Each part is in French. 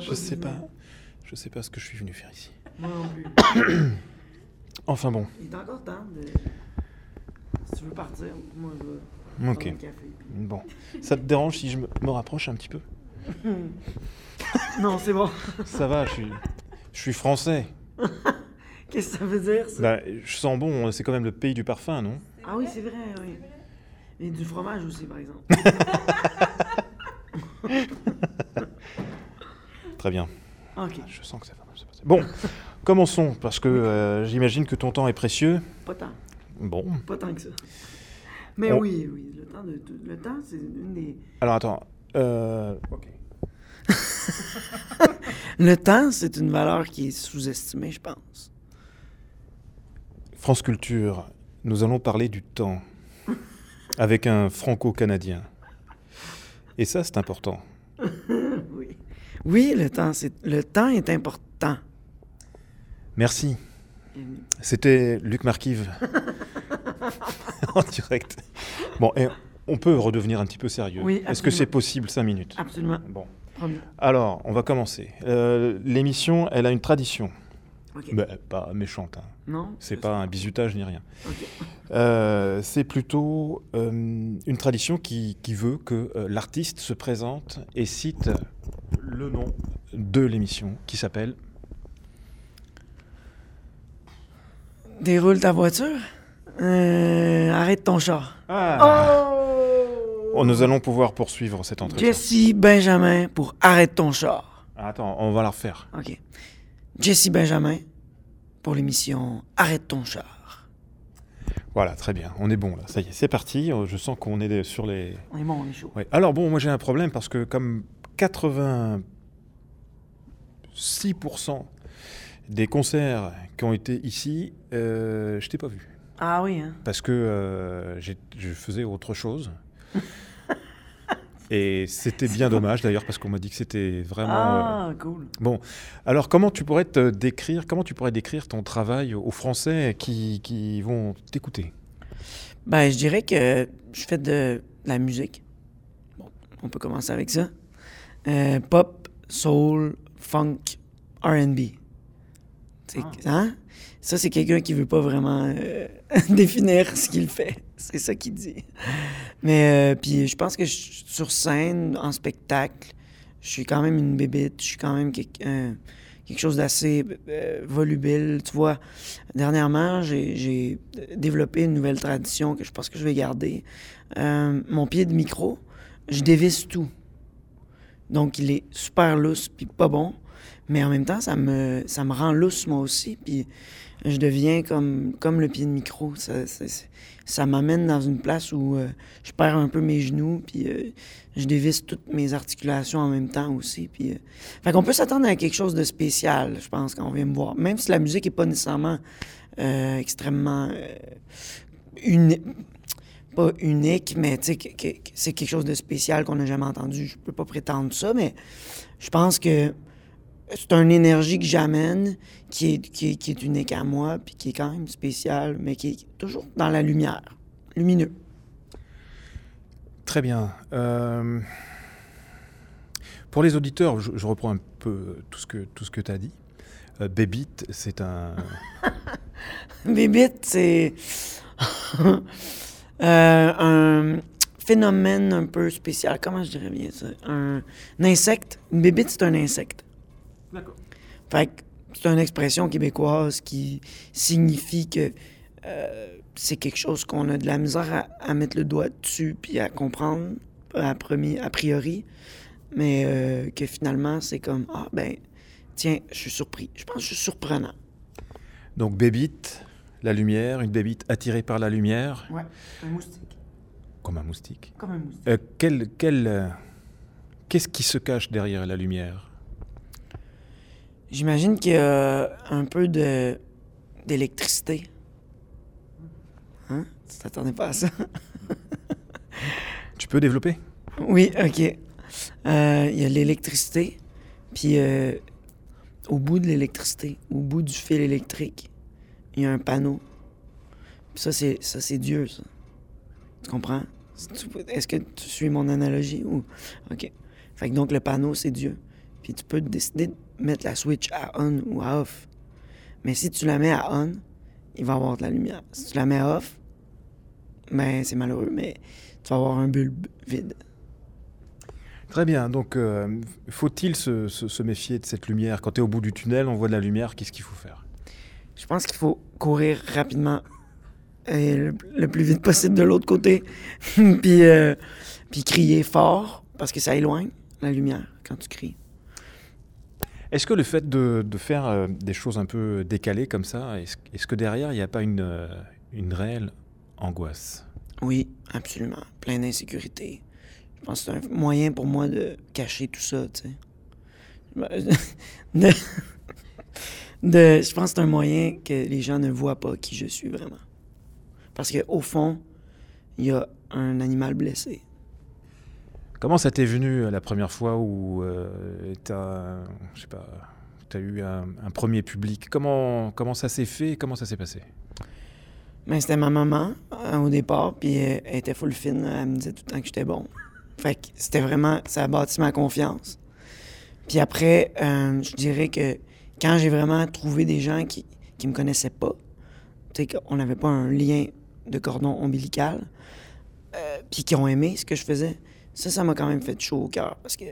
Je sais pas. Je sais pas ce que je suis venu faire ici. Moi non plus. Enfin bon. Il est encore temps de. Si tu veux partir, moi je vais. Ok. prendre un café. Bon. Ça te dérange si je me, me rapproche un petit peu? Non, c'est bon. Ça va, je suis, je suis français. Qu'est-ce que ça veut dire, ça? Bah, je sens bon, c'est quand même le pays du parfum, non? Ah oui, c'est vrai, oui. Et du fromage aussi, par exemple. Très bien. ok. Je sens que ça va mal se passer. Bon, commençons, parce que euh, j'imagine que ton temps est précieux. Pas tant. Bon. Pas tant que ça. Mais On- oui, oui. Le temps, de, le temps c'est une des. Alors attends. Euh, ok. Le temps, c'est une valeur qui est sous-estimée, je pense. France Culture, nous allons parler du temps avec un franco-canadien. Et ça, c'est important. Oui. Le temps, c'est le temps est important. Merci. C'était Luc Marquive en direct. Bon, et on peut redevenir un petit peu sérieux. Oui, Est-ce que c'est possible, cinq minutes? Absolument. Bon. Alors, on va commencer. Euh, L'émission, elle a une tradition. Pas méchante. hein. non? C'est pas un bizutage ni rien. Euh, c'est plutôt euh, une tradition qui, qui veut que euh, l'artiste se présente et cite le nom de l'émission qui s'appelle Déroule ta voiture. Arrête ton char. Oh, nous allons pouvoir poursuivre cet entretien. Jesse Benjamin pour Arrête ton char. Attends, on va la refaire. OK. Jesse Benjamin pour l'émission Arrête ton char. Voilà, très bien. On est bon là. Ça y est, c'est parti. Euh, Je sens qu'on est sur les. On est bon, on est chaud. Ouais. Alors bon, moi j'ai un problème parce que comme 86% des concerts qui ont été ici, euh, je t'ai pas vu. Ah oui, hein? Parce que euh, je faisais autre chose. Et c'était bien dommage d'ailleurs parce qu'on m'a dit que c'était vraiment. euh, Ah, cool. Bon, alors comment tu pourrais te décrire, comment tu pourrais décrire ton travail aux Français qui, qui vont t'écouter? Ben, je dirais que je fais de la musique. Bon, on peut commencer avec ça. Euh, pop, soul, funk, R&B. C'est- hein? Ça, c'est quelqu'un qui veut pas vraiment euh, définir ce qu'il fait. C'est ça qu'il dit. Mais euh, puis je pense que je- sur scène, en spectacle, je suis quand même une bébite. Je suis quand même quelque, quelque chose d'assez euh, volubile. Tu vois, dernièrement, j'ai développé une nouvelle tradition que je pense que je vais garder. Mon pied de micro, je dévisse tout. Donc, il est super lousse puis pas bon. Mais en même temps, ça me, ça me rend lousse moi aussi. Puis je deviens comme, comme le pied de micro. Ça, ça, m'amène dans une place où euh, je perds un peu mes genoux. Puis euh, je dévisse toutes mes articulations en même temps aussi. Puis, euh, Fait qu'on peut s'attendre à quelque chose de spécial, je pense, quand on vient me voir. Même si la musique n'est pas nécessairement euh, extrêmement uni- pas unique, mais que- que c'est quelque chose de spécial qu'on n'a jamais entendu. Je peux pas prétendre ça, mais je pense que c'est une énergie que j'amène qui est, qui, est, qui est unique à moi, puis qui est quand même spéciale, mais qui est toujours dans la lumière, lumineux. Très bien. Euh, pour les auditeurs, je, je reprends un peu tout ce que, tout ce que tu as dit. Euh, Bébite, c'est un... Bébite, c'est euh, un phénomène un peu spécial. Comment je dirais bien ça? Un, un insecte. Une bébite, c'est un insecte. D'accord. Fait que c'est une expression québécoise qui signifie que euh, c'est quelque chose qu'on a de la misère à, à mettre le doigt dessus puis à comprendre à, premier, a priori, mais euh, que finalement, c'est comme Ah, ben, tiens, je suis surpris. Je pense que je suis surprenant. Donc Bébite, la lumière, une bébite attirée par la lumière, Ouais, un moustique. comme un moustique. Comme un moustique. Euh, quel, quel, euh, Qu'est-ce qui se cache derrière la lumière? J'imagine qu'il y a un peu de d'électricité. Hein? Tu t'attendais pas à ça? Tu peux développer? Oui, OK. Euh, Il y a l'électricité, puis euh, au bout de l'électricité, au bout du fil électrique, il y a un panneau. Puis ça, c'est ça, c'est Dieu, ça. Tu comprends? Est-ce que tu suis mon analogie? Ou... OK. Fait que donc, le panneau, c'est Dieu. Puis tu peux décider de mettre la switch à on ou à off. Mais si tu la mets à on, il va avoir de la lumière. Si tu la mets à off, ben c'est malheureux, mais tu vas avoir un bulbe vide. Très bien, donc euh, faut-il se, se- se méfier de cette lumière? Quand tu es au bout du tunnel, on voit de la lumière, qu'est-ce qu'il faut faire? Je pense qu'il faut courir rapidement et le, le plus vite possible de l'autre côté. puis, euh, puis crier fort parce que ça éloigne la lumière quand tu cries. Est-ce que le fait de, de faire euh, des choses un peu décalées comme ça, est-ce que derrière, il n'y a pas une, euh, une réelle angoisse? Oui, absolument. Plein d'insécurité. Je pense que c'est un moyen pour moi de cacher tout ça, tu sais. Je pense que c'est un moyen que les gens ne voient pas qui je suis vraiment. Parce qu'au fond, il y a un animal blessé. Comment ça t'est venu euh, la première fois où t'as eu un, un premier public? Comment, comment ça s'est fait? Comment ça s'est passé? Mais c'était ma maman euh, au départ, puis euh, elle était full fine. Elle me disait tout le temps que j'étais bon. Fait que c'était vraiment, ça a bâti ma confiance. Puis après, euh, je dirais que quand j'ai vraiment trouvé des gens qui, qui me connaissaient pas, tu sais, n'avait pas un lien de cordon ombilical, euh, puis qui ont aimé ce que je faisais, ça, ça m'a quand même fait chaud au cœur. Parce que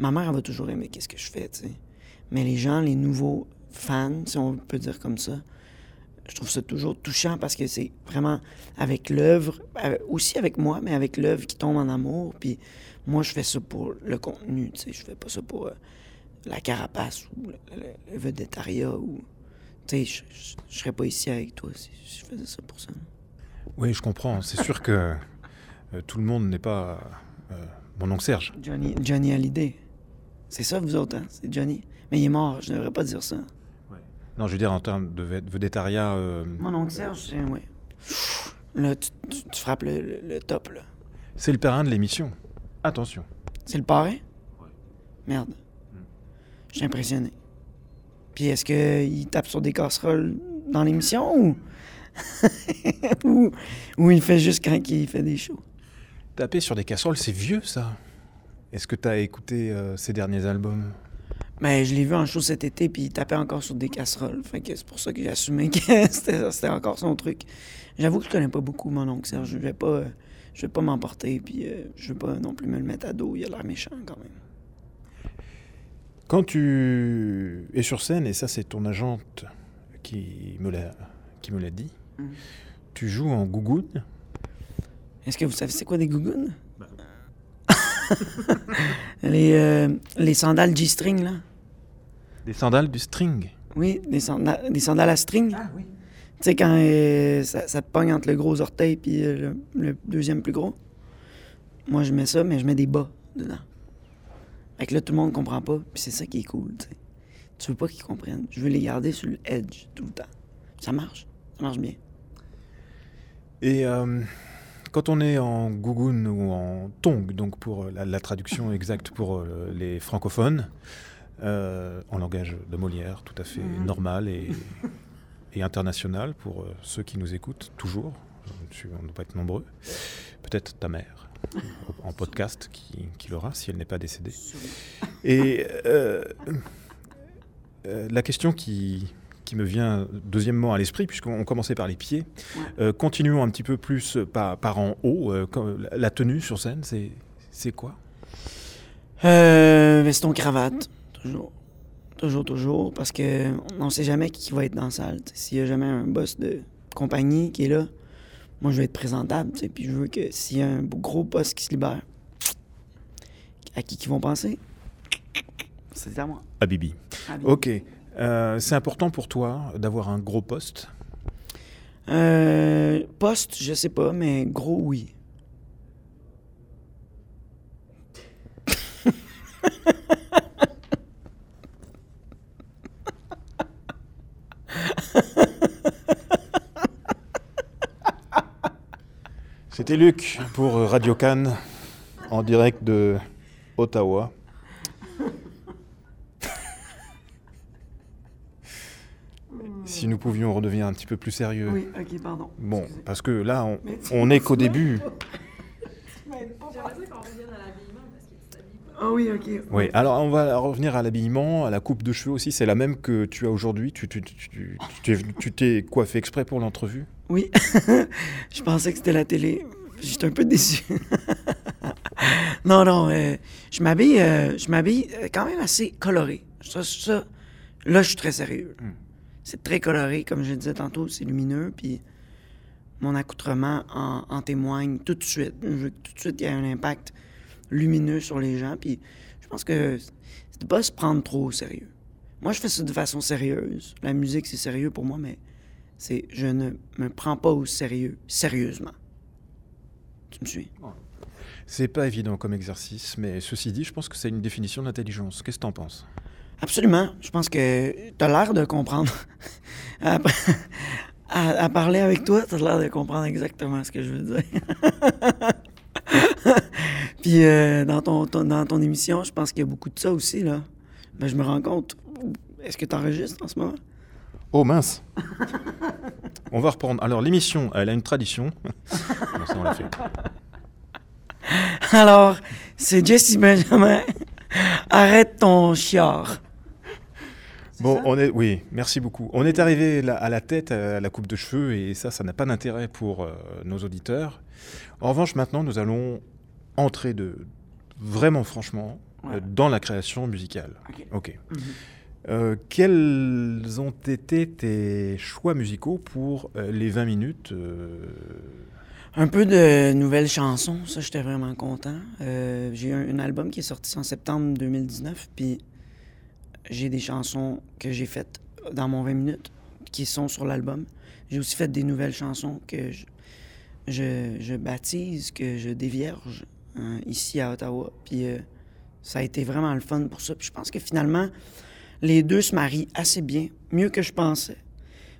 ma mère, elle va toujours aimer qu'est-ce que je fais, tu sais. Mais les gens, les nouveaux fans, si on peut dire comme ça, je trouve ça toujours touchant parce que c'est vraiment avec l'œuvre, euh, aussi avec moi, mais avec l'œuvre qui tombe en amour. Puis moi, je fais ça pour le contenu, tu sais. Je fais pas ça pour euh, la carapace ou le, le- le ou. Tu sais, je, je, serais pas ici avec toi si je faisais ça pour ça. Oui, je comprends. C'est sûr que euh, tout le monde n'est pas mon oncle Serge. Johnny, Johnny Hallyday. C'est ça, vous autres, hein? C'est Johnny. Mais il est mort, je ne devrais pas dire ça. Non, je veux dire en termes de ved- vedettariat. euh, Mon oncle Serge, c'est. Ouais. Là, tu, tu- tu frappes le, le- le top, là. c'est le parrain de l'émission. Attention. C'est le parrain? Merde. Je suis impressionné. Puis est-ce qu'il tape sur des casseroles dans l'émission ou... ou... ou il fait juste quand il fait des shows? Taper sur des casseroles, c'est vieux ça. Est-ce que tu as écouté euh, ses derniers albums? Mais je l'ai vu en show cet été, puis il tapait encore sur des casseroles. Fait que c'est pour ça que j'ai assumé que c'était encore son truc. J'avoue que je connais pas beaucoup mon oncle Serge. Je vais pas, euh, je vais pas m'emporter, puis euh, je veux pas non plus me le mettre à dos. Il a l'air méchant quand même. Quand tu es sur scène, et ça c'est ton agente qui me l'a dit, Mhm. tu joues en gougoune. Est-ce que vous savez c'est quoi des gougounes? les, euh, les sandales G-string, là. Des sandales du string. Oui, des, sanda- des sandales à string. Ah oui. Tu sais, quand euh, ça, ça te pogne entre le gros orteil puis euh, le, le deuxième plus gros. Moi, je mets ça, mais je mets des bas dedans. Fait que là, tout le monde comprend pas, puis c'est ça qui est cool, tu sais. Tu veux pas qu'ils comprennent. Je veux les garder sur le edge tout le temps. Ça marche. Ça marche bien. Et euh, quand on est en gougoune ou en tong, donc pour euh, la, la traduction exacte pour euh, les francophones, euh, en langage de Molière, tout à fait Mhm. normal et, et international pour ceux qui nous écoutent toujours. On ne doit pas être nombreux. Peut-être ta mère en podcast qui, qui l'aura si elle n'est pas décédée. Et euh, euh, la question qui, qui me vient deuxièmement à l'esprit, puisqu'on commençait par les pieds, Ouais. euh, continuons un petit peu plus par, par en haut. euh, la- tenue sur scène, c'est quoi? Euh, veston cravate, toujours. Toujours, toujours, parce que on ne sait jamais qui va être dans la salle. S'il y a jamais un boss de compagnie qui est là, moi, je vais être présentable, puis je veux que s'il y a un gros boss qui se libère, à qui qu'ils vont penser? C'est à moi. À Bibi. À Bibi. Ok. Euh, c'est important pour toi d'avoir un gros poste? Euh, poste, je sais pas, mais gros, oui. C'était Luc pour Radio Cannes en direct de Ottawa. Si nous pouvions redevenir un petit peu plus sérieux. Oui, ok, pardon. Bon, parce que là, on, on est qu'au début. Tu. Ah oui, oui, ok. Oui, alors on va revenir à l'habillement, à la coupe de cheveux aussi. C'est la même que tu as aujourd'hui. Tu tu- tu- tu- tu t'es- tu t'es coiffé exprès pour l'entrevue? Oui, je pensais que c'était la télé. J'étais un peu déçu. non, non, euh, je m'habille, euh, je m'habille euh, quand même assez coloré. Ça, ça, là, je suis très sérieux. là. Mm. C'est très coloré, comme je disais tantôt, c'est lumineux, puis mon accoutrement en, témoigne tout de suite. Je veux que tout de suite qu'il y ait un impact lumineux sur les gens, puis je pense que c'est de pas se prendre trop au sérieux. Moi, je fais ça de façon sérieuse. La musique, c'est sérieux pour moi, mais c'est je ne me prends pas au sérieux, sérieusement. Tu me suis? C'est pas évident comme exercice, mais ceci dit, je pense que c'est une définition d'intelligence. Qu'est-ce que t'en penses? Absolument. Je pense que tu as l'air de comprendre. à, à- à parler avec toi, tu as l'air de comprendre exactement ce que je veux dire. Puis euh, dans, ton, ton- dans ton émission, je pense qu'il y a beaucoup de ça aussi. là. Ben, je me rends compte. Est-ce que tu enregistres en ce moment? Oh mince On va reprendre. Alors l'émission, elle a une tradition. Non, ça, on l'a fait. Alors, c'est Jesse Benjamin. Arrête ton chiard. Bon, on est, oui, merci beaucoup. On est arrivé là- à la tête, à la coupe de cheveux, et ça, ça n'a pas d'intérêt pour euh, nos auditeurs. En revanche, maintenant, nous allons entrer de vraiment franchement euh, dans la création musicale. Ok. Ok. Mhm. Euh, quels ont été tes choix musicaux pour euh, les 20 minutes euh, Un peu de nouvelles chansons, ça j'étais vraiment content. Euh, j'ai un, un album qui est sorti en septembre 2019, puis j'ai des chansons que j'ai faites dans mon 20 minutes qui sont sur l'album. J'ai aussi fait des nouvelles chansons que je, je, je baptise, que je dévierge hein, ici à Ottawa. Puis euh, ça a été vraiment le fun pour ça. Puis je pense que finalement, les deux se marient assez bien, mieux que je pensais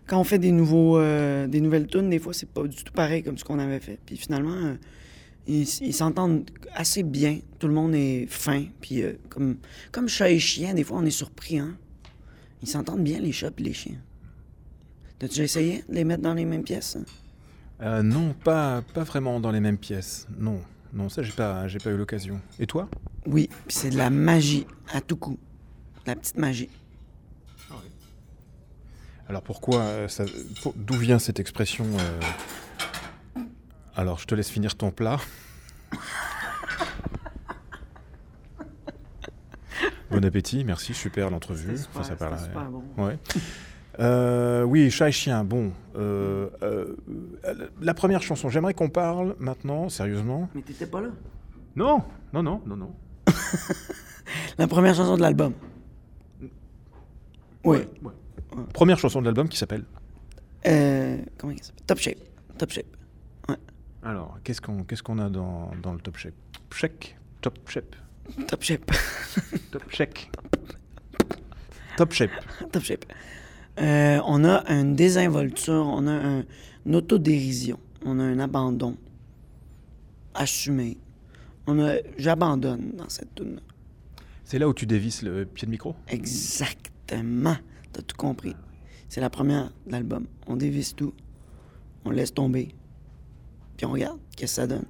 quand on fait des nouveaux euh, des nouvelles tunes, des fois c'est pas du tout pareil comme ce qu'on avait fait. Puis finalement, euh, ils s'entendent assez bien. Tout le monde est fin. Puis euh, comme comme chat et chien, des fois on est surpris. Hein? Ils s'entendent bien les chats et les chiens. T'as-tu déjà essayé de les mettre dans les mêmes pièces? hein? euh, Non, pas, pas vraiment dans les mêmes pièces. Non, non, ça, j'ai pas, j'ai pas eu l'occasion. Et toi? Oui, c'est de la magie à tout coup. De la petite magie. Alors pourquoi euh, D'où vient cette expression euh, Alors je te laisse finir ton plat. bon appétit, merci, super l'entrevue. Enfin, ça parle- bon. Ouais. Euh, oui, chat et chien. Bon, euh, euh, la première chanson. J'aimerais qu'on parle maintenant, sérieusement. Mais t'étais pas là. Non, non, non, non, non. La première chanson de l'album. Oui. Ouais, ouais. Première chanson de l'album qui s'appelle. Euh, comment il s'appelle? Top Shape. Top Shape. Alors, qu'est-ce qu'on qu'est-ce qu'on a dans, dans le top shape? Check, top shape, Top Shape. top check. Top shape. Top shape. Euh, on a une désinvolture, on a un, une autodérision, on a un abandon assumé. On a, j'abandonne dans cette tune. C'est là où tu dévisses le pied de micro? Exactement. T'as tout compris. C'est la première de l'album. On dévisse tout, on laisse tomber, puis on regarde qu'est-ce que ça donne.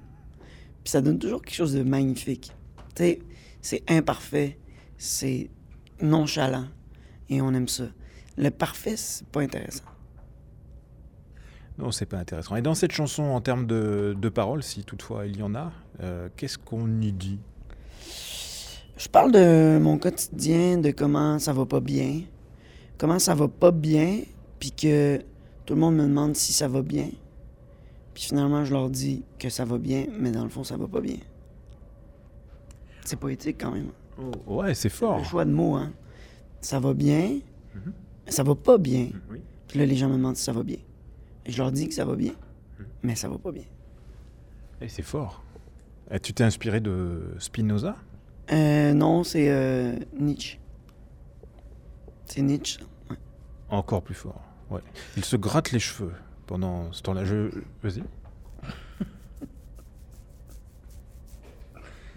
Puis ça donne toujours quelque chose de magnifique. Tu sais, c'est imparfait, c'est nonchalant, et on aime ça. Le parfait, c'est pas intéressant. Non, c'est pas intéressant. Et dans cette chanson, en termes de, de paroles, si toutefois il y en a, euh, qu'est-ce qu'on y dit? Je parle de mon quotidien, de comment ça va pas bien, comment ça va pas bien, puis que tout le monde me demande si ça va bien. Puis finalement, je leur dis que ça va bien, mais dans le fond, ça va pas bien. C'est poétique quand même. Ouais, c'est Le fort. choix de mots, hein. Ça va bien, mais ça va pas bien. Oui. Puis là, les gens me demandent si ça va bien. Et je leur dis que ça va bien, mais ça va pas bien. Et c'est fort. Et tu t'es inspiré de Spinoza? Euh, non, c'est euh, Nietzsche. C'est Nietzsche. Ouais. Encore plus fort. Ouais. Il se gratte les cheveux pendant ce temps-là. Je... Vas-y.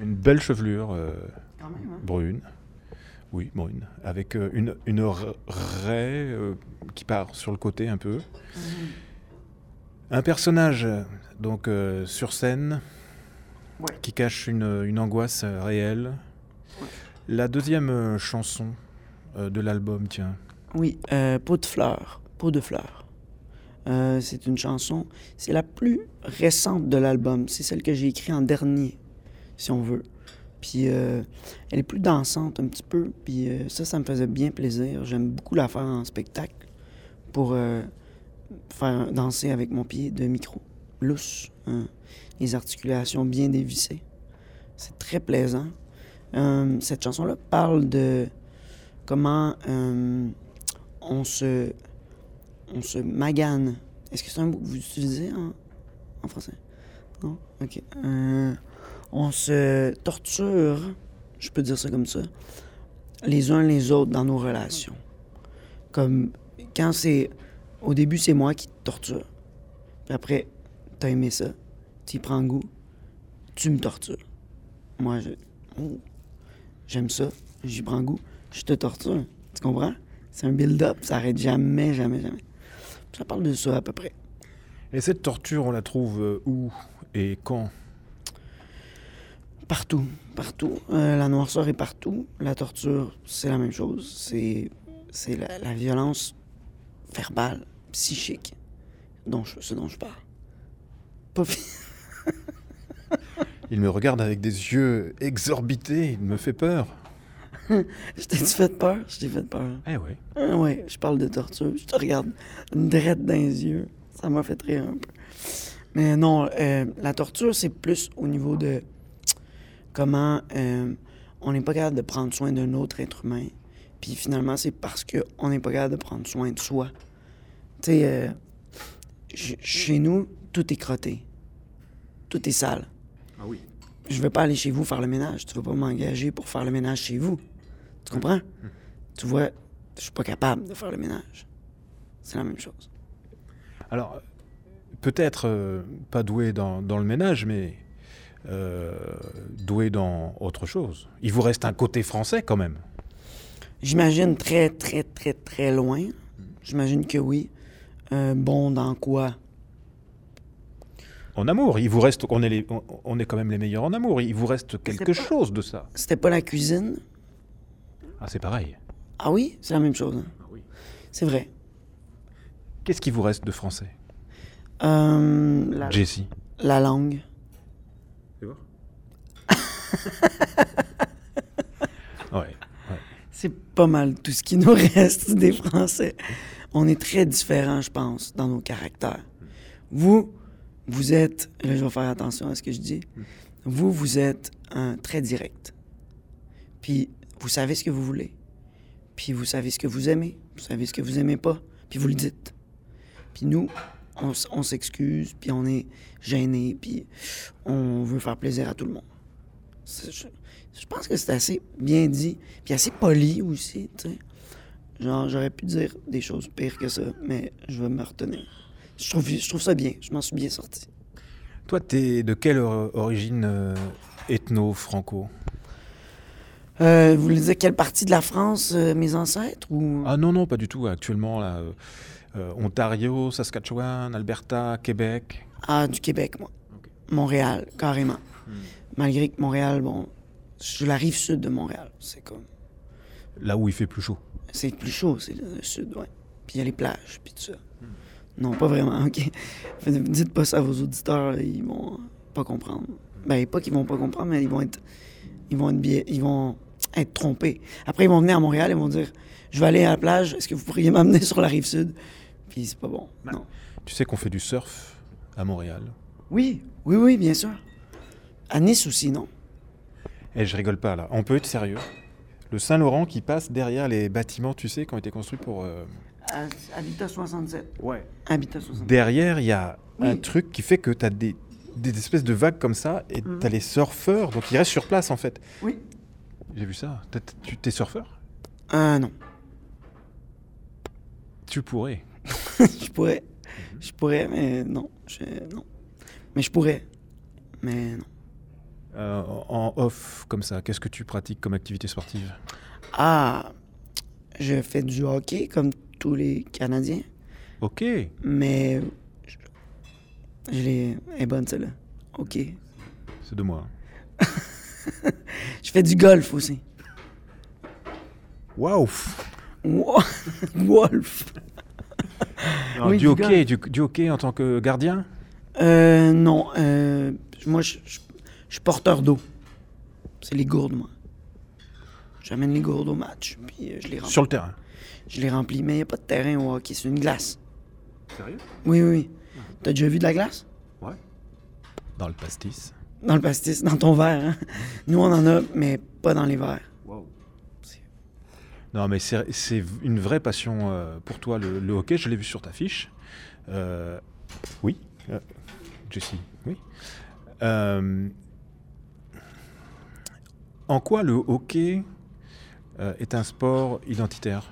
Une belle chevelure euh, Quand même, hein. brune. Oui, brune. Avec euh, une, une raie euh, qui part sur le côté un peu. Un personnage donc euh, sur scène Ouais. qui cache une, une angoisse réelle. La deuxième chanson euh, de l'album, tiens. Oui, euh, Peau de fleurs. Peau de fleurs. Euh, c'est une chanson, c'est la plus récente de l'album. C'est celle que j'ai écrite en dernier, si on veut. Puis euh, elle est plus dansante un petit peu. Puis euh, ça, ça me faisait bien plaisir. J'aime beaucoup la faire en spectacle pour faire danser avec mon pied de micro. Lousse. hein. Les articulations bien dévissées. C'est très plaisant. Cette chanson-là parle de comment on se on se magane. Est-ce que c'est un mot que vous utilisez en, en français? Non? OK. Euh, on se torture, je peux dire ça comme ça, les uns les autres dans nos relations. Comme quand c'est... Au début, c'est moi qui te torture. Puis après, t'as aimé ça, tu y prends goût, tu me tortures. Moi, oh, j'aime ça, j'y prends goût, je te torture. Tu comprends? C'est un build-up, ça arrête jamais, jamais, jamais. Ça parle de ça à peu près. Et cette torture, on la trouve euh, où et quand? Partout, partout. Euh, la noirceur est partout. La torture, c'est la même chose. C'est, c'est la, la violence verbale, psychique, dont je, ce dont je parle. Pas Il me regarde avec des yeux exorbités, il me fait peur. Je t'ai fait peur? Je t'ai fait peur. Eh ouais. Ah ouais, je parle de torture. Je te regarde drette dans les yeux. Ça m'a fait rire un peu. Mais non, euh, la torture, c'est plus au niveau de comment euh, on n'est pas capable de prendre soin d'un autre être humain. Puis finalement, c'est parce qu'on n'est pas capable de prendre soin de soi. Tu sais, euh, ch- chez nous, tout est crotté. Tout est sale. Ah oui. Je veux pas aller chez vous faire le ménage. Tu vas pas m'engager pour faire le ménage chez vous. Tu comprends? Tu vois, je suis pas capable de faire le ménage. C'est la même chose. Alors, peut-être euh, pas doué dans, dans le ménage, mais euh, doué dans autre chose. Il vous reste un côté français quand même. J'imagine très, très, très, très loin. J'imagine que oui. Euh, bon, dans quoi? En amour, il vous reste, on est, les- on, on est quand même les meilleurs en amour. Il vous reste quelque pas- chose de ça. C'était pas la cuisine? Ah, c'est pareil. Ah oui? C'est la même chose. hein. C'est vrai. Qu'est-ce qui vous reste de français, Euh, la, Jessie la langue. Ouais. C'est pas mal tout ce qui nous reste des Français. On est très différents, je pense, dans nos caractères. Vous, vous êtes, là je vais faire attention à ce que je dis, vous, vous êtes un très direct. Puis vous savez ce que vous voulez. Puis vous savez ce que vous aimez. Vous savez ce que vous aimez pas. Puis vous le dites. Puis nous, on, s'excuse, puis on est gêné, puis on veut faire plaisir à tout le monde. Je, pense que c'est assez bien dit, puis assez poli aussi, tu sais. Genre, j'aurais pu dire des choses pires que ça, mais je vais me retenir. Je trouve, je trouve ça bien, je m'en suis bien sorti. Toi, t'es de quelle or- origine euh, ethno-franco? Euh, vous voulez dire quelle partie de la France, euh, mes ancêtres, ou... Ah non, non, pas du tout. Actuellement, là, euh, Ontario, Saskatchewan, Alberta, Québec. Ah, du Québec, moi. Montréal, carrément. Malgré que Montréal, bon, je la rive sud de Montréal. C'est comme. Là où il fait plus chaud. C'est plus chaud, c'est le sud, ouais. Puis il y a les plages, puis tout ça. Non, pas vraiment, ok. Dites pas ça à vos auditeurs, ils vont pas comprendre. Ben, pas qu'ils vont pas comprendre, mais ils vont être. Ils vont être. Ils vont être trompés. Après, ils vont venir à Montréal et vont dire Je vais aller à la plage, est-ce que vous pourriez m'amener sur la rive sud? Puis c'est pas bon. Non. Tu sais qu'on fait du surf à Montréal? Oui, oui, oui, bien sûr. À Nice aussi, non? Et je rigole pas là. On peut être sérieux. Le Saint-Laurent qui passe derrière les bâtiments, tu sais, qui ont été construits pour. euh, Habitat 67. Ouais. Habitat 67. Derrière, il y a Oui. un truc qui fait que tu as des, des espèces de vagues comme ça et Mhm. tu as les surfeurs, donc ils restent sur place en fait. Oui. J'ai vu ça. T'as- Tu t'es surfeur? Euh, non. Tu pourrais. je pourrais. Je pourrais, mais non. Je, non. Mais je pourrais. Mais non. Euh, en off, comme ça, qu'est-ce que tu pratiques comme activité sportive? Ah, je fais du hockey comme tous les Canadiens, Ok. mais je, l'ai. Elle est bonne celle-là. Ok. C'est de moi. Je fais du golf aussi. Waouh Wo- Wolf. Non, Oui, du, du hockey, du, du hockey en tant que gardien? Euh, non. euh, moi, je je- je suis porteur d'eau. C'est les gourdes, moi. J'amène les gourdes au match, puis euh, je les remplis. sur le terrain. Je les remplis. Mais il n'y a pas de terrain au hockey, c'est une glace. Sérieux? Oui, oui, oui. T'as déjà vu de la glace? Ouais. Dans le pastis. Dans le pastis, dans ton verre. Hein? Nous, on en a, mais pas dans les verres. Non, mais c'est une vraie passion euh, pour toi, le, le hockey. Je l'ai vu sur ta fiche. Euh, oui. Euh, Jessie, oui. Euh, en quoi le hockey est un sport identitaire?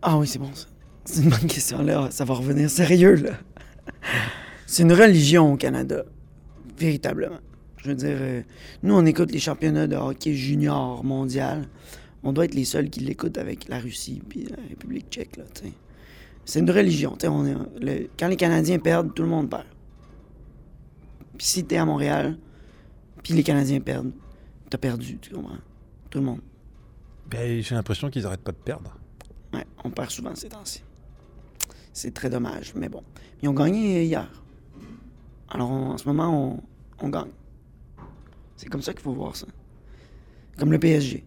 Ah oui, c'est bon, ça. C'est une bonne question, là. Ça va revenir sérieux, là. C'est une religion au Canada. Véritablement. Je veux dire, euh, nous, on écoute les championnats de hockey junior mondial. On doit être les seuls qui l'écoutent avec la Russie puis la République tchèque, là. C'est une religion, tu sais. On est, le- quand les Canadiens perdent, tout le monde perd. Puis si t'es à Montréal, puis les Canadiens perdent, t'as perdu, tu comprends? Tout le monde. Ben, J'ai l'impression qu'ils n'arrêtent pas de perdre. Ouais, on perd souvent ces temps-ci. C'est très dommage, mais bon. Ils ont gagné hier. Alors on- en ce moment, on, on gagne. C'est comme ça qu'il faut voir ça. Comme le PSG.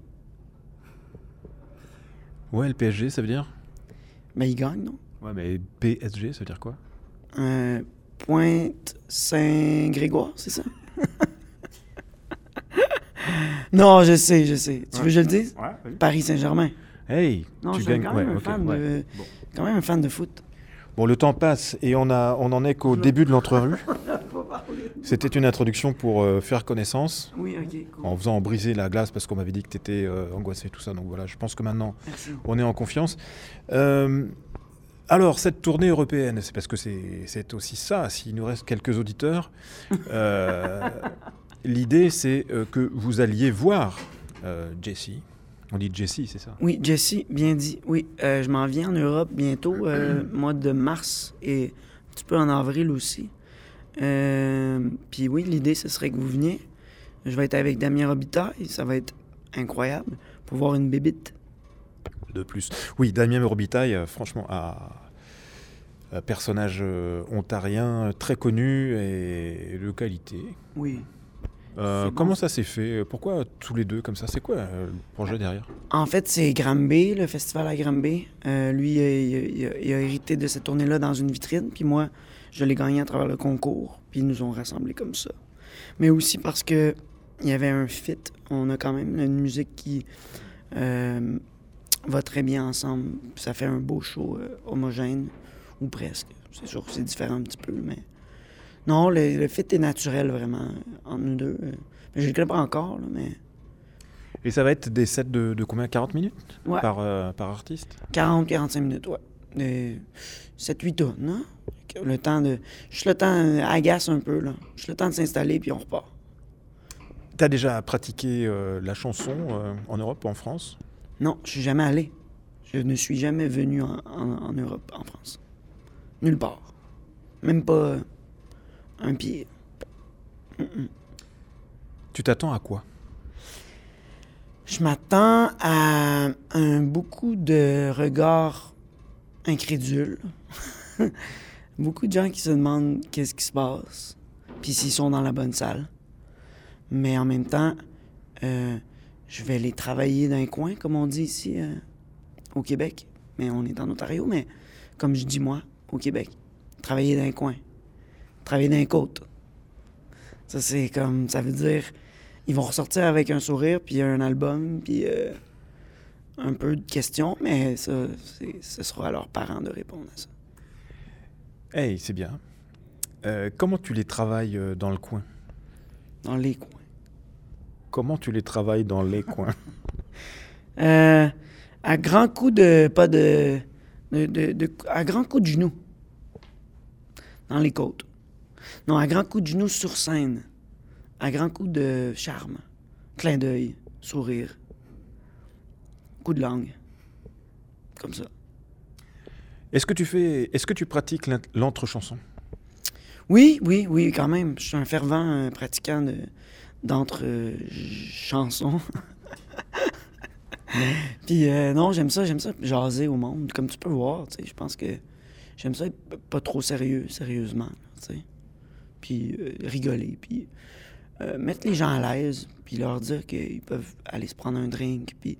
Ouais, le PSG, ça veut dire? Ben, ils gagnent, non? Ouais, mais PSG, ça veut dire quoi? Euh, Pointe Saint-Grégoire, c'est ça? non, je sais, je sais. Tu veux que je le dise? Ouais, Paris Saint-Germain. Hey, Non, tu je suis gagnes. quand même, ouais, un fan ouais. de, Bon. quand même un fan de foot. Bon, le temps passe et on, a, on en est qu'au début de l'entrevue. C'était une introduction pour euh, faire connaissance, Oui, ok, cool. en faisant briser la glace parce qu'on m'avait dit que tu étais angoissé, tout ça. Donc voilà, je pense que maintenant, Merci. on est en confiance. Euh, alors, cette tournée européenne, c'est parce que c'est aussi ça, s'il nous reste quelques auditeurs. euh, L'idée, c'est euh, que vous alliez voir euh, Jessie. On dit Jessie, c'est ça? Oui, Jesse, bien dit. Oui, euh, je m'en viens en Europe bientôt, euh, mois de mars et un petit peu en avril aussi. Euh, Puis oui, l'idée, ce serait que vous veniez. Je vais être avec Damien Robitaille, ça va être incroyable pour voir une bébite. de plus. Oui, Damien Robitaille, franchement, un un personnage ontarien très connu et de qualité. Oui. Euh, bon. comment ça s'est fait? Pourquoi tous les deux comme ça? C'est quoi euh, le projet derrière? En fait, c'est Granby, le festival à Granby. Euh, lui, il a, il a- il a hérité de cette tournée-là dans une vitrine, puis moi, je l'ai gagné à travers le concours, puis ils nous ont rassemblés comme ça. Mais aussi parce que il y avait un fit. On a quand même une musique qui va très bien ensemble. Ça fait un beau show homogène, ou presque. C'est sûr que c'est différent un petit peu, mais... Non, le, le fit est naturel, vraiment, entre nous deux. Mais je le connais pas encore, là, mais... Et ça va être des sets de, de combien? 40 minutes? Ouais. par, euh, par artiste? 40-45 minutes, ouais. Euh, 7-8 tonnes, hein? Le temps de. Juste le temps agace un peu, là. Juste le temps de s'installer, puis on repart. Tu as déjà pratiqué euh, la chanson euh, en Europe, en France? Non, je suis jamais allé. Je ne suis jamais venu en, en- en Europe, en France. Nulle part. Même pas euh, un pied. Tu t'attends à quoi? Je m'attends à un beaucoup de regards incrédules. beaucoup de gens qui se demandent qu'est-ce qui se passe, puis s'ils sont dans la bonne salle. Mais en même temps, euh, je vais les travailler d'un coin, comme on dit ici euh, au Québec. Mais on est en Ontario, mais comme je dis moi, au Québec. Travailler d'un coin. Travailler d'un côte. Ça, c'est comme. Ça veut dire. Ils vont ressortir avec un sourire, puis un album, puis euh, un peu de questions, mais ça, c'est- ce sera à leurs parents de répondre à ça. Hey, c'est bien. Euh, comment tu les travailles euh, dans le coin? Dans les coins. Comment tu les travailles dans les coins? Euh, à grands coups de. Pas de. de, de- de- à grands coups de genoux. Dans les côtes. Non, à grands coups de genoux sur scène. À grands coups de charme. Clin d'œil. Sourire. Coup de langue. Comme ça. Est-ce que tu fais, est-ce que tu pratiques l'entre-chanson? Oui, oui, oui, quand même. Je suis un fervent euh, pratiquant de, d'entre euh, chansons. Puis euh, non, j'aime ça, j'aime ça, jaser au monde. Comme tu peux voir, tu sais, je pense que j'aime ça être pas trop sérieux, sérieusement, tu sais. Puis euh, rigoler, puis euh, mettre les gens à l'aise, puis leur dire qu'ils peuvent aller se prendre un drink, puis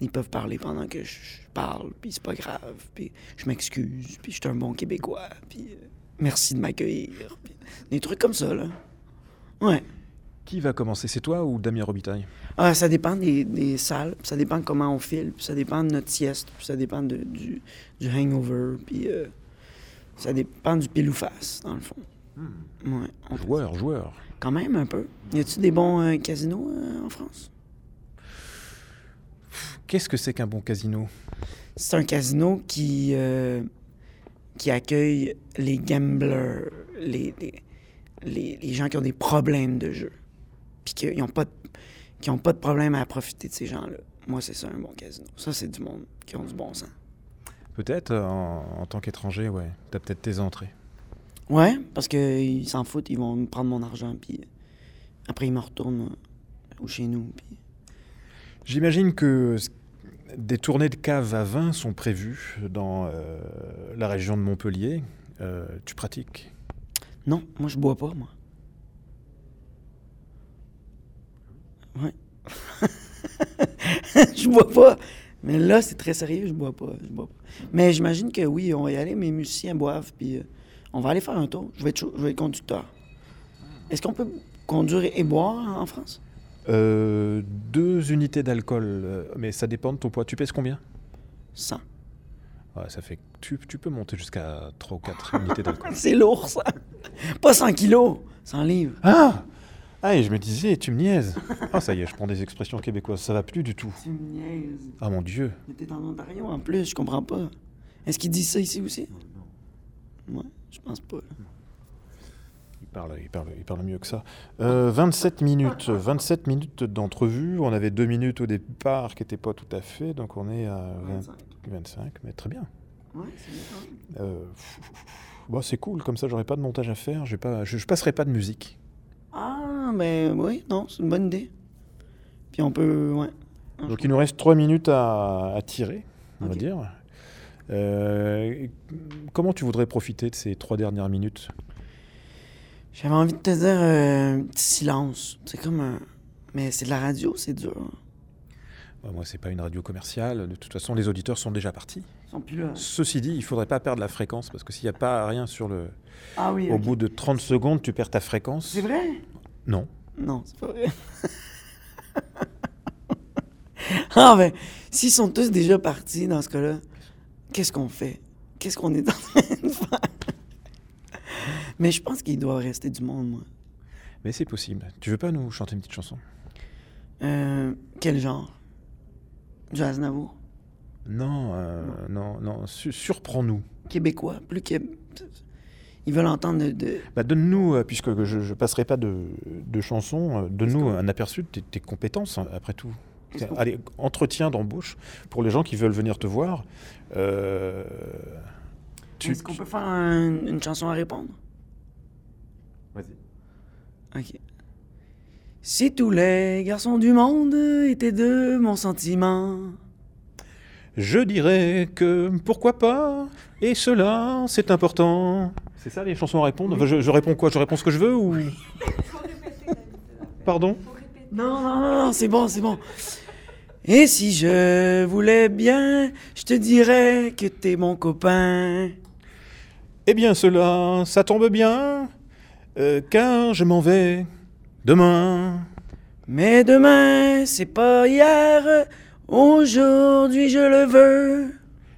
ils peuvent parler pendant que je parle, puis c'est pas grave, puis je m'excuse, puis je suis un bon Québécois, puis euh, merci de m'accueillir, puis des trucs comme ça, là. Ouais. Qui va commencer? C'est toi ou Damien Robitaille? Ah, ça dépend des, des salles, puis ça dépend de comment on file, puis ça dépend de notre sieste, puis ça dépend de- du, du hangover, puis euh, ça dépend du pile ou face, dans le fond. Ouais, on fait Joueur, joueur. Quand même, un peu. Y a-tu des bons euh, casinos euh, en France? Qu'est-ce que c'est qu'un bon casino? C'est un casino qui, euh, qui accueille les gamblers, les, les, les- les gens qui ont des problèmes de jeu. Puis qui n'ont pas, de- qui ont pas de problème à profiter de ces gens-là. Moi, c'est ça, un bon casino. Ça, c'est du monde qui ont du bon sens. Peut-être, en, en tant qu'étranger, ouais. T'as peut-être tes entrées. Ouais, parce qu'ils s'en foutent, ils vont me prendre mon argent, puis après, ils me retournent euh, ou chez nous. Puis... J'imagine que des tournées de cave à vin sont prévues dans euh, la région de Montpellier. Euh, tu pratiques? Non, moi, je bois pas, moi. Ouais. je bois pas. Mais là, c'est très sérieux, je bois pas. Je bois pas. Mais j'imagine que oui, on va y aller, mes musiciens boivent, puis euh, on va aller faire un tour. Je vais être, chaud- je vais être conducteur. Est-ce qu'on peut conduire et boire en France? Euh, Deux unités d'alcool, euh, mais ça dépend de ton poids. Tu pèses combien? 100. Ouais, ça fait, tu, tu peux monter jusqu'à 3 ou 4 unités d'alcool. C'est lourd, ça. Pas 100 kilos, 100 livres. Ah Ah, et je me disais, tu me niaises. Ah, ça y est, je prends des expressions québécoises. Ça va plus du tout. Tu me niaises. Ah, mon Dieu. Mais t'es en Ontario en plus, je comprends pas. Est-ce qu'ils disent ça ici aussi? Ouais, je pense pas. là. Il parle, il parle, il parle mieux que ça. Euh, 27 minutes. 27 minutes d'entrevue. On avait deux minutes au départ qui n'étaient pas tout à fait. Donc on est à 20 25. 25. Mais très bien. Ouais, c'est bien. Euh, bon, c'est cool. Comme ça, j'aurai pas de montage à faire. j'ai Pas, je, je passerai pas de musique. Ah, ben oui, non, c'est une bonne idée. Puis on peut, ouais. Donc il nous reste 3 minutes à, à tirer, on va dire. Euh, comment tu voudrais profiter de ces trois dernières minutes? J'avais envie de te dire euh, un petit silence. C'est comme un. Mais c'est de la radio, c'est dur. Ouais, Moi, c'est pas une radio commerciale. De toute façon, les auditeurs sont déjà partis. Ils sont plus là. Ceci dit, il faudrait pas perdre la fréquence parce que s'il n'y a pas rien sur le, Ah oui, au bout de 30 secondes, tu perds ta fréquence. C'est vrai? Non. Non, c'est pas vrai. ah ben, s'ils sont tous déjà partis dans ce cas-là, qu'est-ce qu'on fait? Qu'est-ce qu'on est en train de faire? Mais je pense qu'il doit rester du monde, moi. Mais c'est possible. Tu veux pas nous chanter une petite chanson? Euh, quel genre? Du Aznavour? Non, euh, non, non. Su- Surprends-nous. Québécois? Plus québé... Ils veulent entendre de... de- Bah, donne-nous, euh, puisque je ne passerai pas de, de chansons, euh, donne-nous un aperçu de tes, tes compétences, hein, après tout. Allez, entretien d'embauche pour les gens qui veulent venir te voir. Euh, tu- Est-ce qu'on peut faire un- une chanson à répondre? Vas-y. Ok. Si tous les garçons du monde étaient de mon sentiment... Je dirais que pourquoi pas, et cela, c'est important. C'est ça les chansons à répondre? Je, je réponds quoi? Je réponds ce que je veux ou? Pardon? Non, non, non, non, c'est bon, c'est bon. Et si je voulais bien, je te dirais que t'es mon copain. Eh bien cela, ça tombe bien, euh, car je m'en vais demain. Mais demain, c'est pas hier. Aujourd'hui, je le veux.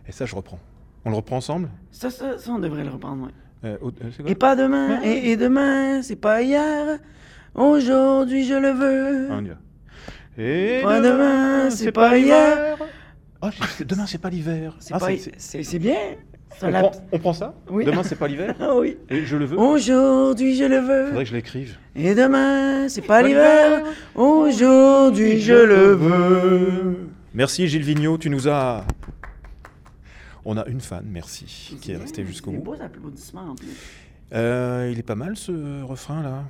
Et ça, je reprends. On le reprend ensemble? Ça, ça, ça, on devrait le reprendre, ouais. Euh, euh, Et pas demain, et, et demain, c'est pas hier. Aujourd'hui, je le veux. Ah, on y va. Et demain, c'est pas hier. Ah, demain, c'est pas l'hiver. C'est Ah, bien. On, prend, on prend ça? Oui. Demain, c'est pas l'hiver Ah oui. Et je le veux? Aujourd'hui, je le veux. Faudrait que je l'écrive. Et demain, c'est pas l'hiver. Aujourd'hui, je le veux. Merci Gilles Vigneault, tu nous as. On a une fan, merci, qui est restée jusqu'au C'est bout. beau, en plus. Euh, il est pas mal ce refrain là.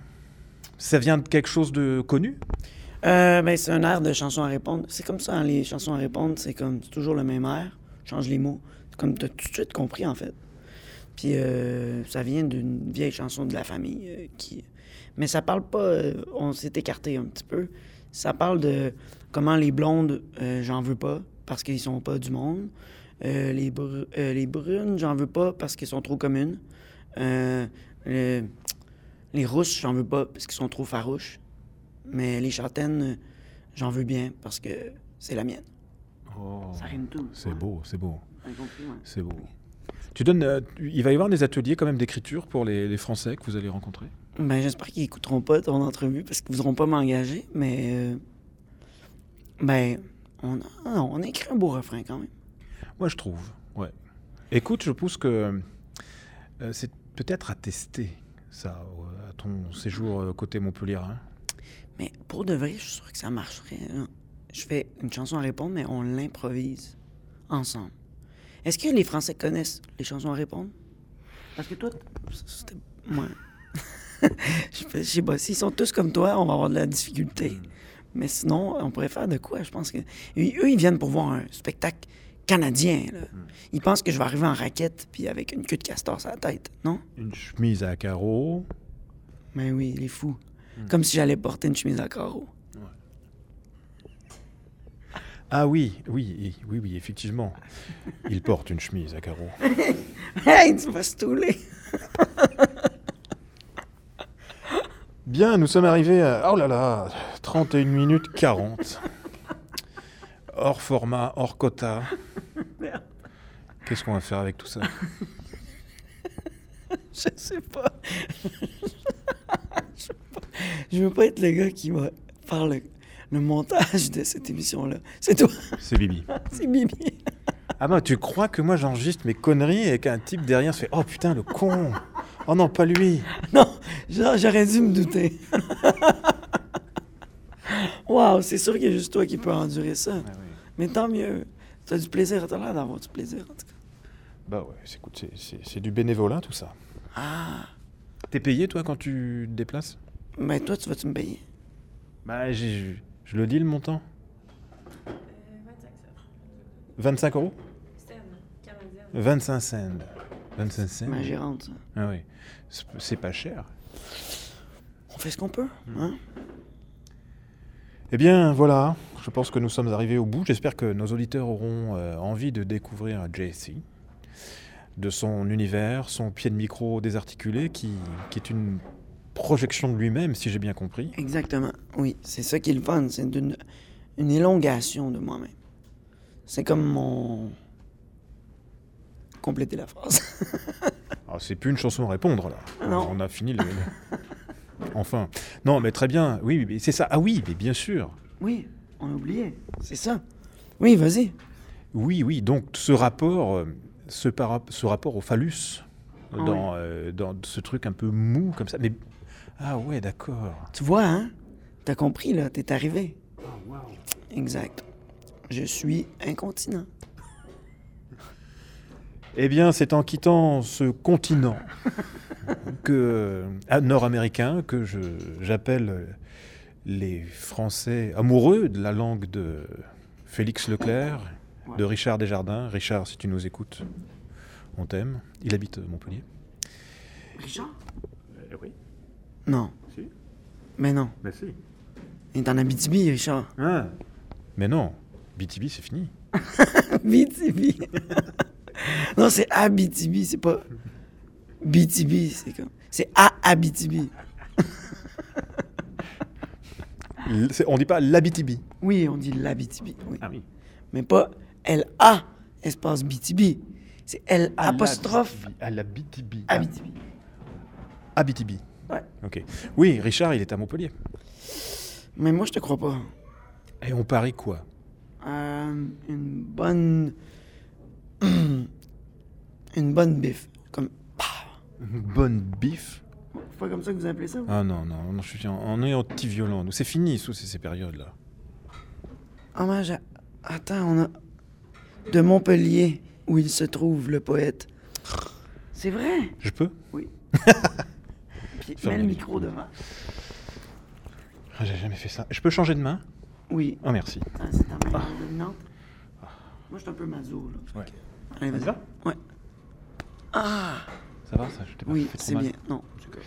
Ça vient de quelque chose de connu? Euh, ben, c'est un air de chanson à répondre. C'est comme ça, hein, les chansons à répondre, c'est comme toujours le même air. Change les mots. C'est comme t'as tout de suite compris, en fait. Puis euh, ça vient d'une vieille chanson de la famille euh, qui. Mais ça parle pas. euh, on s'est écarté un petit peu. Ça parle de comment les blondes, j'en veux pas parce qu'ils sont pas du monde. Les, euh, les brunes, j'en veux pas parce qu'elles sont trop communes. Le- les rousses, j'en veux pas parce qu'ils sont trop farouches. Mais les châtaignes, j'en veux bien parce que c'est la mienne. Ça rime tout. Oh, C'est Ouais. beau, c'est beau, c'est beau. Tu donnes, euh, il va y avoir des ateliers quand même d'écriture pour les, les Français que vous allez rencontrer? Ben, j'espère qu'ils écouteront pas ton entrevue parce qu'ils voudront pas m'engager, mais. euh, ben, on a, non, on a écrit un beau refrain quand même. Moi, je trouve, ouais. Écoute, je pense que euh, c'est peut-être à tester, ça, à ton séjour côté Montpellier. hein. Mais pour de vrai, je suis sûr que ça marcherait. là. Je fais une chanson à répondre, mais on l'improvise ensemble. Est-ce que les Français connaissent les chansons à répondre? Parce que toi, c'était. Moi. je sais- je sais pas. S'ils sont tous comme toi, on va avoir de la difficulté. Mais sinon, on pourrait faire de quoi? Je pense que. Eux, ils viennent pour voir un spectacle canadien. là. Ils pensent que je vais arriver en raquette puis avec une queue de castor sur la tête, non? Une chemise à carreaux. Mais oui, les fous. Comme si j'allais porter une chemise à carreaux. Ah oui, oui, oui, oui, effectivement. Il porte une chemise à carreaux. Hey, tu vas stouler! Bien, nous sommes arrivés à... Oh là là 31 minutes 40. Hors format, hors quota. Qu'est-ce qu'on va faire avec tout ça? Je sais pas. Je, veux pas. Je veux pas être le gars qui va faire le, le montage de cette émission-là. C'est toi, C'est Bibi. c'est Bibi. Ah bah tu crois que moi j'enregistre mes conneries et qu'un type derrière se fait Oh putain le con Oh non pas lui Non, j'aurais dû me douter. Waouh, c'est sûr qu'il y a juste toi qui peux endurer ça. Mais tant mieux. Tu as du plaisir, tu as l'air d'avoir du plaisir en tout cas. Bah ouais, écoute, c'est du bénévolat tout ça. Ah, T'es payé toi quand tu te déplaces? Mais toi, tu vas-tu me payer? Bah j'ai- je, je le dis le montant 25 euros? 25 cents. 25 cents Ma gérante, ça. Ah oui, c'est c'est pas cher. On fait ce qu'on peut, hein? Eh bien, voilà, je pense que nous sommes arrivés au bout. J'espère que nos auditeurs auront euh, envie de découvrir JC, de son univers, son pied de micro désarticulé, qui, qui est une projection de lui-même, si j'ai bien compris. Exactement. Oui, c'est ça qui est le fun. C'est une, une élongation de moi-même. C'est comme mon. Compléter la phrase. Alors, c'est plus une chanson à répondre, là. Non. On a fini le... enfin. Non, mais très bien. Oui, c'est ça. Ah oui, mais bien sûr. oui, on a oublié. C'est ça. Oui, vas-y. Oui, oui, donc ce rapport, euh, ce, para- ce rapport au phallus, Ah dans, euh, dans ce truc un peu mou comme ça. Mais ah ouais, d'accord. Tu vois, hein? T'as compris, là. T'es arrivé. Exact. Je suis incontinent. Eh bien, c'est en quittant ce continent que ah, nord-américain que je j'appelle euh, les Français amoureux de la langue de Félix Leclerc, de Richard Desjardins. Richard, si tu nous écoutes, on t'aime. Il habite Montpellier. Richard? oui. Non. Si. Mais non. Ben si. Il est en Abitibi, Richard. Mais non, BTB, c'est fini. Abitibi. non, c'est Abitibi, c'est pas BTB, c'est comme. C'est à Abitibi. On dit pas l'Abitibi. Oui, on dit l'Abitibi, oui. oui. Mais pas L-A, espace BTB. C'est L apostrophe À la BTB. Abitibi. Abitibi. Ouais. Ok. Oui, Richard, il est à Montpellier. Mais moi, je te crois pas. Et on parie quoi? Euh, une bonne. une bonne bif. Comme. Une bonne bif C'est pas comme ça que vous appelez ça? Ah non, non, non, je suis on est anti-violent. nous. C'est fini, sous ces, ces périodes-là. Hommage à. Attends, on a. De Montpellier, où il se trouve, le poète. C'est vrai? Je peux? Oui. Puis mets le micro devant. Ah, J'ai jamais fait ça. Je peux changer de main? Oui. Ah, merci. Ah, c'est ta main dominante. Moi, je suis un peu mazo, là. Ouais. Allez, vas-y. va? Ouais. Ah! Ça va? Ça Je t'ai pas Oui, fait trop c'est mal bien. Non, c'est.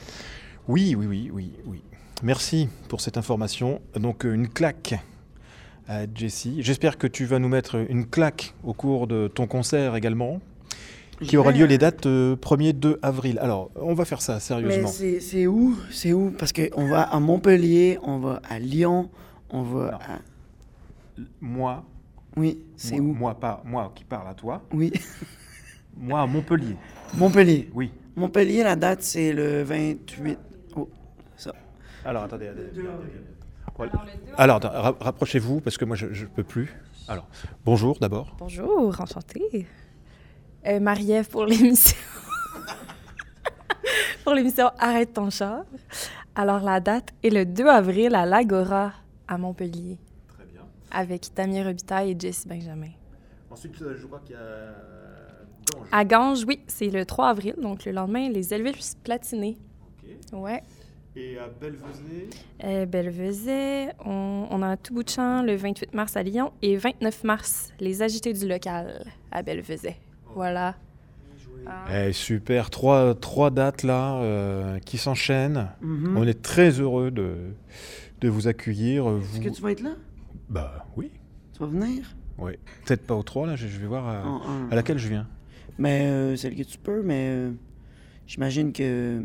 Oui, oui, oui, oui, oui. Merci pour cette information. Donc euh, une claque à Jessie. J'espère que tu vas nous mettre une claque au cours de ton concert également, qui aura lieu euh, les dates euh, 1er 2 avril. Alors, on va faire ça Mais sérieusement. c'est c'est où? C'est où? Parce qu'on va à Montpellier, on va à Lyon, on va Non. à... Moi, Oui, c'est où? moi pas moi qui parle à toi. Oui. Moi à Montpellier. Montpellier? Oui. Montpellier, la date, c'est le 28... Oh, ça. Alors attendez. attendez. Voilà. Alors ra- rapprochez-vous parce que moi je, je peux plus. Alors bonjour d'abord. Bonjour, enchantée. Euh, Marie-Ève pour l'émission. pour l'émission Arrête ton char. Alors, la date est le 2 avril à l'Agora à Montpellier Très bien. avec Damien Robitaille et Jessie Benjamin. Ensuite, je crois qu'il y a À Ganges, oui, c'est le 3 avril, donc le lendemain, les Elvis platinés. Ouais. Et à Belvezé? Euh, Belvezet, on, on a un tout bout de champ le 28 mars à Lyon et 29 mars, les agités du local à Belvezet. Voilà. Ah. Eh, super, trois, trois dates là euh, qui s'enchaînent. Mhm. On est très heureux de, de vous accueillir. Est-ce Vous... que tu vas être là? Bah oui, Tu vas venir? oui. Peut-être pas aux trois là, je, je vais voir à, à laquelle je viens. Mais euh, celle que tu peux, mais euh, j'imagine que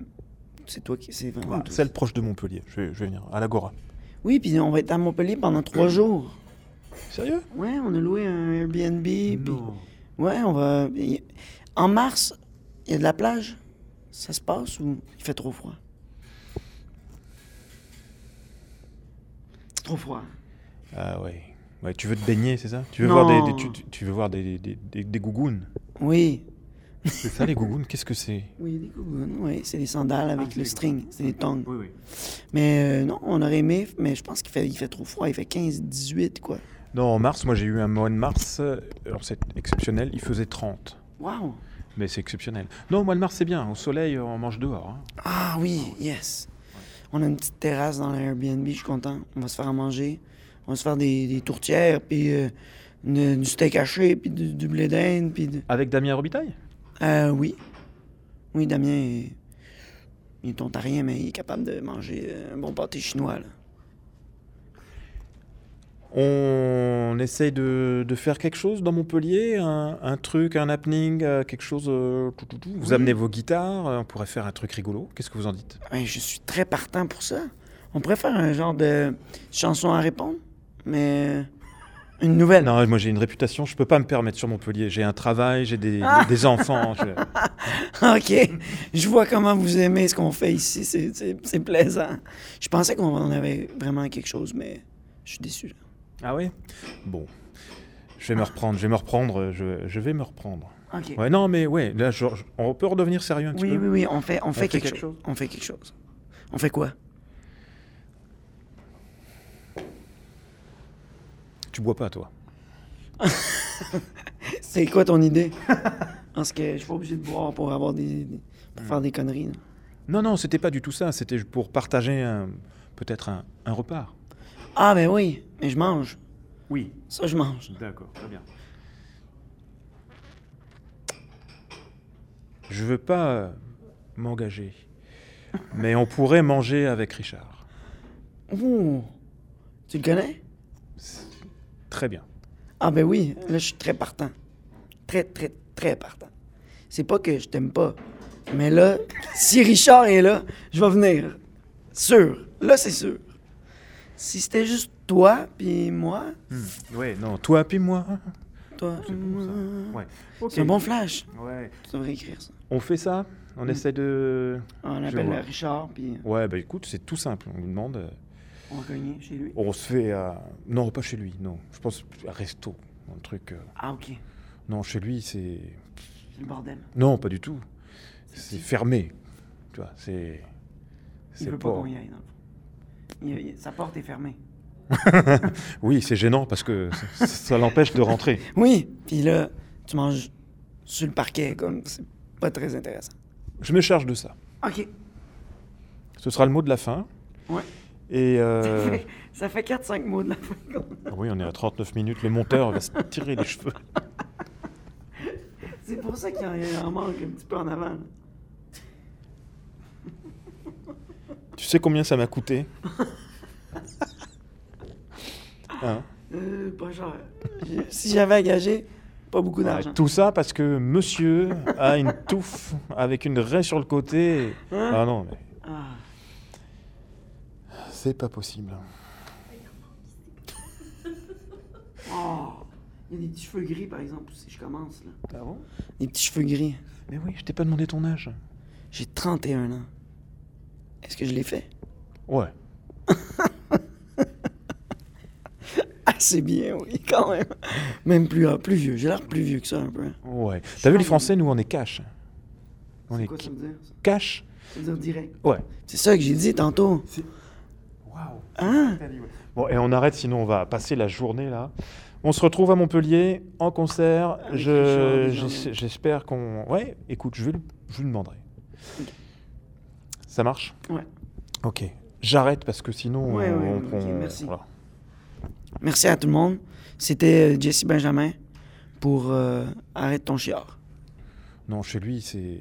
c'est toi qui... C'est vraiment. Celle proche de Montpellier, je vais, je vais venir, à l'Agora. Oui, puis on va être à Montpellier pendant trois jours. Sérieux? Ouais, on a loué un Airbnb. puis- Ouais, on va... En mars, il y a de la plage. Ça se passe ou il fait trop froid? Trop froid. Ah ouais. ouais. Tu veux te baigner, c'est ça? Tu veux, Non. voir des, des- tu, veux voir des, des, des, des gougounes? Oui. C'est ça les gougounes Qu'est-ce que c'est? Oui, des gougounes. Oui, c'est des sandales avec Ah, le string. C'est des tongs. Oui, oui. Mais euh, non, on aurait aimé, mais je pense qu'il fait, il fait trop froid. Il fait 15, 18, quoi. Non, en mars, moi j'ai eu un mois de mars, euh, alors c'est exceptionnel, il faisait 30. Waouh! Mais c'est exceptionnel. Non, au mois de mars, c'est bien. Au soleil, on mange dehors. hein. Ah oui, yes. On a une petite terrasse dans l'Airbnb, je suis content. On va se faire à manger. On va se faire des, des tourtières, puis euh, du steak haché, puis du, du blé d'Inde, puis... de- Avec Damien Robitaille? Euh, oui. Oui, Damien, est- il est ontarien, mais il est capable de manger euh, un bon pâté chinois, là. On essaye de, de faire quelque chose dans Montpellier, un, un truc, un happening, euh, quelque chose. euh, tout, tout, tout. Vous Oui. amenez vos guitares, on pourrait faire un truc rigolo. Qu'est-ce que vous en dites? Ouais, je suis très partant pour ça. On pourrait faire un genre de chanson à répondre, mais une nouvelle. Non, moi j'ai une réputation, je peux pas me permettre sur Montpellier. J'ai un travail, j'ai des, Ah. des enfants. je- OK. Je vois comment vous aimez ce qu'on fait ici. C'est- plaisant. Je pensais qu'on en avait vraiment quelque chose, mais je suis déçu. Ah oui? Bon. Je vais me reprendre, je vais me reprendre, je, je vais me reprendre. OK. Ouais, non, mais ouais, là, je- on peut redevenir sérieux un petit Oui, peu? oui, oui. On fait, on fait, fait quelque, quelque chose. chose? On fait quelque chose. On fait quoi? Tu bois pas, toi C'est quoi ton idée? Parce que je suis pas obligé de boire pour avoir des... pour faire des conneries. là. Non, non, c'était pas du tout ça. C'était pour partager peut-être un, un repas. Ah, ben oui. Mais je mange. Oui. Ça, je mange. D'accord, très bien. Je veux pas euh, m'engager, mais on pourrait manger avec Richard. Ouh. Tu le connais? Très bien. Ah ben oui, là je suis très partant. Très, très, très partant. C'est pas que je t'aime pas. Mais là, si Richard est là, je vais venir. Sûr. Là, c'est sûr. Si c'était juste toi puis moi, Ouais, non, toi puis moi. toi, C'est bon, ça. Ouais. Un bon flash. Ouais. Tu devrais écrire ça. On fait ça? On Mm. essaie de. On Je appelle. Richard puis Ouais, bah écoute, c'est tout simple. On lui demande. Euh, on chez lui. On se fait à. Non, pas chez lui, non. Je pense à resto. Un truc. euh, Ah ok. Non, chez lui, c'est. C'est le bordel. Non, pas du tout. C'est petit. fermé. Tu vois, c'est. Il C'est veut pas qu'on y aille dans le fond. Il- il- sa porte est fermée. Oui, c'est gênant parce que ça, ça l'empêche de rentrer. Oui, puis là, tu manges sur le parquet comme c'est pas très intéressant. Je me charge de ça. Ok. Ce sera le mot de la fin. Ouais. Et euh, Ça fait 4-5 mots de la fin. oui, on est à 39 minutes. Le monteur va se tirer les cheveux. C'est pour ça qu'il y en- en manque un petit peu en avant. là. Tu sais combien ça m'a coûté? Hein? Euh, pas cher. J'ai- si j'avais à gager, pas beaucoup Ouais, d'argent. Tout ça parce que monsieur a une touffe avec une raie sur le côté. Hein? Ah non, mais Ah. C'est pas possible. Oh. Il y a des petits cheveux gris, par exemple, si je commence. Là. Ah bon? Des petits cheveux gris. Mais oui, je t'ai pas demandé ton âge. J'ai 31 ans. Est-ce que je l'ai fait? Ouais. Assez bien, oui, quand même. Même plus, ah, plus vieux. J'ai l'air plus vieux que ça, un peu. Ouais. T'as vu les Français, nous on est cash. On C'est est quoi ça veut dire? ça? cash. Ça veut dire direct. Ouais. C'est ça que j'ai dit tantôt. Waouh. Hein? Bon, et on arrête, sinon on va passer la journée là. On se retrouve à Montpellier en concert. Avec Je-. J'espère qu'on. Ouais, écoute, je, vais le- je lui demanderai. Ça marche? Ouais. Ok. J'arrête parce que sinon Ouais, on, ouais, merci. voilà. Merci à tout le monde. C'était euh, Jesse Benjamin pour euh, Arrête ton chiard. Non, chez lui, c'est